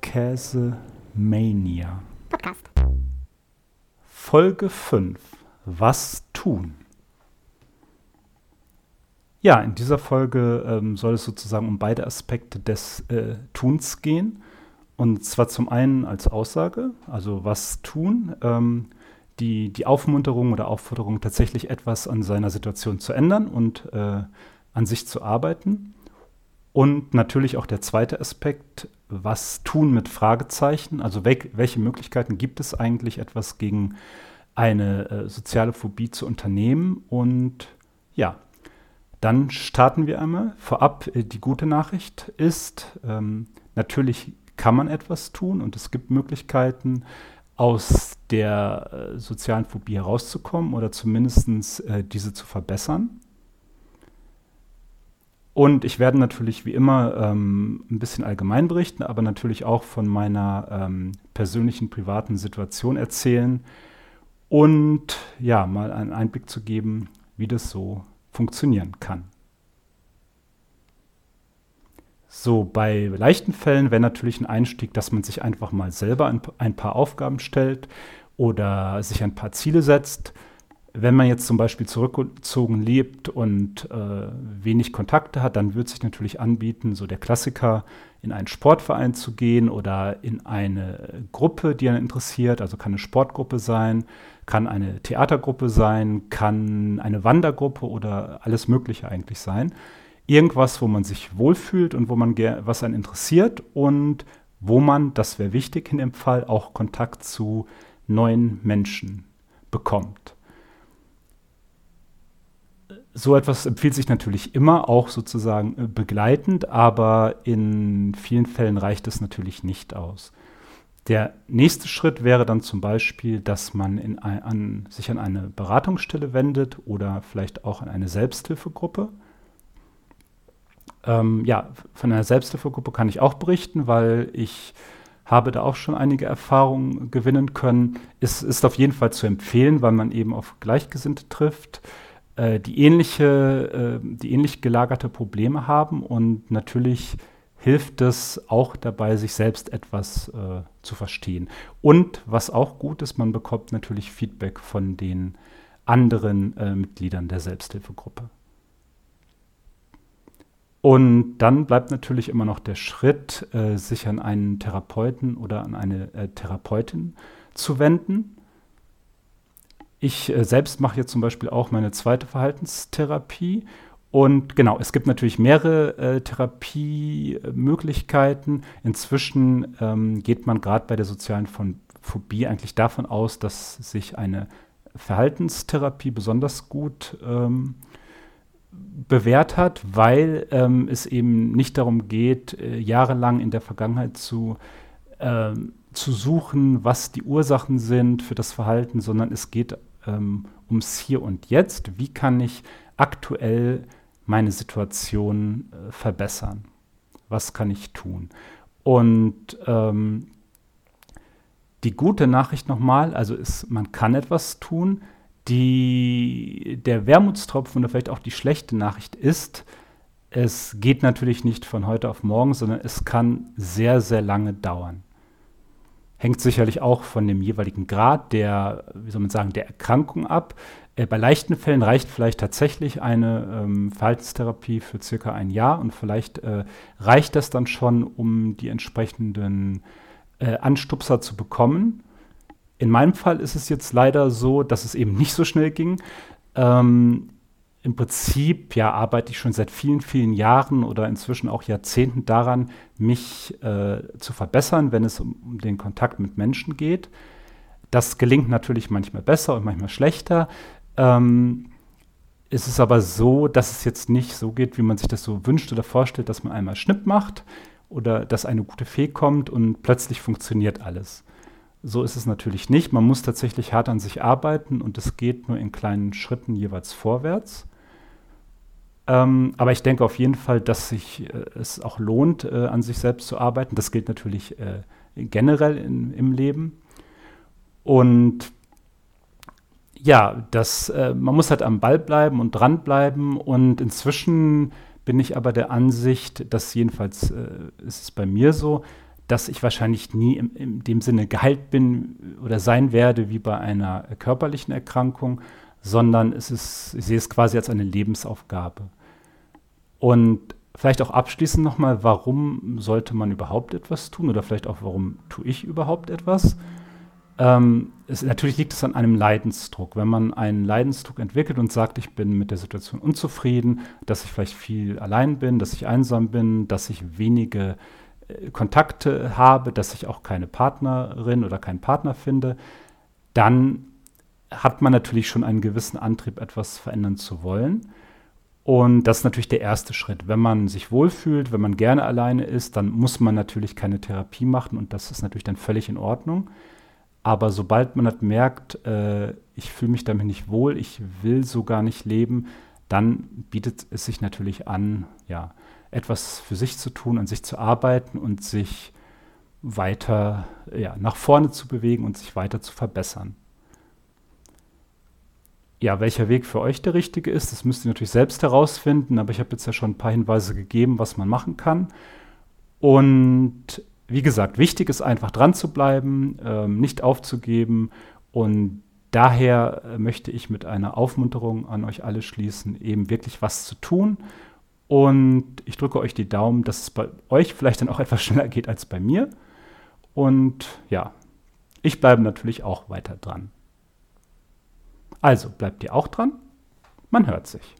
Käsemania. Podcast. Folge 5. Was tun? Ja, in dieser Folge ähm, soll es sozusagen um beide Aspekte des äh, Tuns gehen. Und zwar zum einen als Aussage, also was tun, ähm, die, die Aufmunterung oder Aufforderung, tatsächlich etwas an seiner Situation zu ändern und äh, an sich zu arbeiten. Und natürlich auch der zweite Aspekt, was tun mit Fragezeichen, also wel welche Möglichkeiten gibt es eigentlich, etwas gegen eine äh, soziale Phobie zu unternehmen. Und ja, dann starten wir einmal. Vorab äh, die gute Nachricht ist, ähm, natürlich kann man etwas tun und es gibt Möglichkeiten, aus der äh, sozialen Phobie herauszukommen oder zumindest äh, diese zu verbessern. Und ich werde natürlich wie immer ähm, ein bisschen allgemein berichten, aber natürlich auch von meiner ähm, persönlichen privaten Situation erzählen und ja, mal einen Einblick zu geben, wie das so funktionieren kann. So, bei leichten Fällen wäre natürlich ein Einstieg, dass man sich einfach mal selber ein, ein, paar Aufgaben stellt oder sich ein paar Ziele setzt. Wenn man jetzt zum Beispiel zurückgezogen lebt und äh, wenig Kontakte hat, dann wird sich natürlich anbieten, so der Klassiker, in einen Sportverein zu gehen oder in eine Gruppe, die einen interessiert. Also kann eine Sportgruppe sein, kann eine Theatergruppe sein, kann eine Wandergruppe oder alles Mögliche eigentlich sein irgendwas, wo man sich wohlfühlt und wo man was einen interessiert und wo man, das wäre wichtig in dem Fall, auch Kontakt zu neuen Menschen bekommt. So etwas empfiehlt sich natürlich immer auch sozusagen äh, begleitend, aber in vielen Fällen reicht es natürlich nicht aus. Der nächste Schritt wäre dann zum Beispiel, dass man in, an, sich an eine Beratungsstelle wendet oder vielleicht auch an eine Selbsthilfegruppe ähm, ja, von einer Selbsthilfegruppe kann ich auch berichten, weil ich habe da auch schon einige Erfahrungen gewinnen können. Es ist auf jeden Fall zu empfehlen, weil man eben auf Gleichgesinnte trifft, äh, die ähnliche, äh, die ähnlich gelagerte Probleme haben und natürlich hilft es auch dabei, sich selbst etwas äh, zu verstehen. Und was auch gut ist, man bekommt natürlich Feedback von den anderen äh, Mitgliedern der Selbsthilfegruppe. Und dann bleibt natürlich immer noch der Schritt, äh, sich an einen Therapeuten oder an eine äh, Therapeutin zu wenden. Ich äh, selbst mache jetzt zum Beispiel auch meine zweite Verhaltenstherapie. Und genau, es gibt natürlich mehrere äh, Therapiemöglichkeiten. Inzwischen ähm, geht man gerade bei der sozialen Phobie eigentlich davon aus, dass sich eine Verhaltenstherapie besonders gut ähm, bewährt hat, weil ähm, es eben nicht darum geht, äh, jahrelang in der Vergangenheit zu, äh, zu suchen, was die Ursachen sind für das Verhalten, sondern es geht ähm, ums Hier und Jetzt. Wie kann ich aktuell meine Situation äh, verbessern? Was kann ich tun? Und ähm, die gute Nachricht nochmal, also ist, man kann etwas tun, die, der Wermutstropfen oder vielleicht auch die schlechte Nachricht ist, es geht natürlich nicht von heute auf morgen, sondern es kann sehr, sehr lange dauern. Hängt sicherlich auch von dem jeweiligen Grad der, wie soll man sagen, der Erkrankung ab. Äh, bei leichten Fällen reicht vielleicht tatsächlich eine ähm, Verhaltenstherapie für circa ein Jahr und vielleicht äh, reicht das dann schon, um die entsprechenden äh, Anstupser zu bekommen. In meinem Fall ist es jetzt leider so, dass es eben nicht so schnell ging. Ähm, Im Prinzip ja, arbeite ich schon seit vielen, vielen Jahren oder inzwischen auch Jahrzehnten daran, mich äh, zu verbessern, wenn es um, um, den Kontakt mit Menschen geht. Das gelingt natürlich manchmal besser und manchmal schlechter. Ähm, es ist aber so, dass es jetzt nicht so geht, wie man sich das so wünscht oder vorstellt, dass man einmal Schnipp macht oder dass eine gute Fee kommt und plötzlich funktioniert alles. So ist es natürlich nicht. Man muss tatsächlich hart an sich arbeiten und es geht nur in kleinen Schritten jeweils vorwärts. Ähm, aber ich denke auf jeden Fall, dass sich äh, es auch lohnt, äh, an sich selbst zu arbeiten. Das gilt natürlich äh, generell in, im Leben. Und ja, das, äh, man muss halt am Ball bleiben und dranbleiben. Und inzwischen bin ich aber der Ansicht, dass jedenfalls äh, ist es bei mir so, dass ich wahrscheinlich nie im, in dem Sinne geheilt bin oder sein werde wie bei einer körperlichen Erkrankung, sondern es ist, ich sehe es quasi als eine Lebensaufgabe. Und vielleicht auch abschließend nochmal, warum sollte man überhaupt etwas tun oder vielleicht auch, warum tue ich überhaupt etwas? Ähm, es, natürlich liegt es an einem Leidensdruck. Wenn man einen Leidensdruck entwickelt und sagt, ich bin mit der Situation unzufrieden, dass ich vielleicht viel allein bin, dass ich einsam bin, dass ich wenige Kontakte habe, dass ich auch keine Partnerin oder keinen Partner finde, dann hat man natürlich schon einen gewissen Antrieb, etwas verändern zu wollen. Und das ist natürlich der erste Schritt. Wenn man sich wohlfühlt, wenn man gerne alleine ist, dann muss man natürlich keine Therapie machen und das ist natürlich dann völlig in Ordnung. Aber sobald man halt merkt, äh, ich fühle mich damit nicht wohl, ich will so gar nicht leben, dann bietet es sich natürlich an, ja, etwas für sich zu tun, an sich zu arbeiten und sich weiter ja, nach vorne zu bewegen und sich weiter zu verbessern. Ja, welcher Weg für euch der richtige ist, das müsst ihr natürlich selbst herausfinden, aber ich habe jetzt ja schon ein paar Hinweise gegeben, was man machen kann. Und wie gesagt, wichtig ist einfach dran zu bleiben, ähm, nicht aufzugeben und daher äh, möchte ich mit einer Aufmunterung an euch alle schließen, eben wirklich was zu tun und ich drücke euch die Daumen, dass es bei euch vielleicht dann auch etwas schneller geht als bei mir. Und ja, ich bleibe natürlich auch weiter dran. Also bleibt ihr auch dran. Man hört sich.